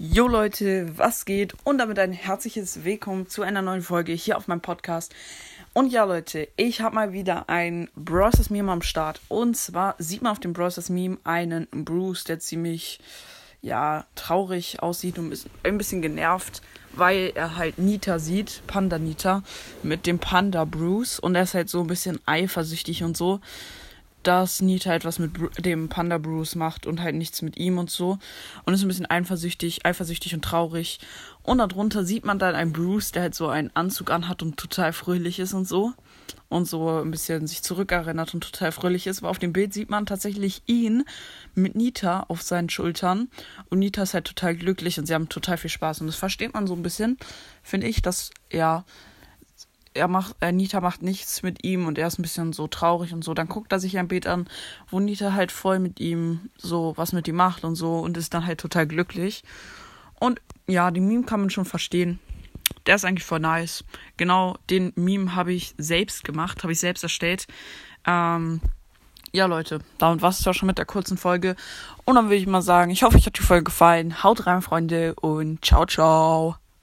Jo Leute, was geht? Und damit ein herzliches Willkommen zu einer neuen Folge hier auf meinem Podcast. Und ja Leute, ich habe mal wieder ein Browsers Meme am Start. Und zwar sieht man auf dem Browsers Meme einen Bruce, der ziemlich ja traurig aussieht und ist ein bisschen genervt, weil er halt Nita sieht, Panda Nita mit dem Panda Bruce und er ist halt so ein bisschen eifersüchtig und so dass Nita etwas mit dem Panda Bruce macht und halt nichts mit ihm und so. Und ist ein bisschen eifersüchtig, eifersüchtig und traurig. Und darunter sieht man dann einen Bruce, der halt so einen Anzug anhat und total fröhlich ist und so. Und so ein bisschen sich zurückerinnert und total fröhlich ist. Aber auf dem Bild sieht man tatsächlich ihn mit Nita auf seinen Schultern. Und Nita ist halt total glücklich und sie haben total viel Spaß. Und das versteht man so ein bisschen, finde ich, dass, ja, er macht, äh, Nita macht nichts mit ihm und er ist ein bisschen so traurig und so. Dann guckt er sich ein Bild an, wo Nita halt voll mit ihm so was mit ihm macht und so und ist dann halt total glücklich. Und ja, den Meme kann man schon verstehen. Der ist eigentlich voll nice. Genau, den Meme habe ich selbst gemacht, habe ich selbst erstellt. Ähm, ja, Leute, damit war es auch schon mit der kurzen Folge. Und dann würde ich mal sagen, ich hoffe, euch hat die Folge gefallen. Haut rein, Freunde, und ciao, ciao.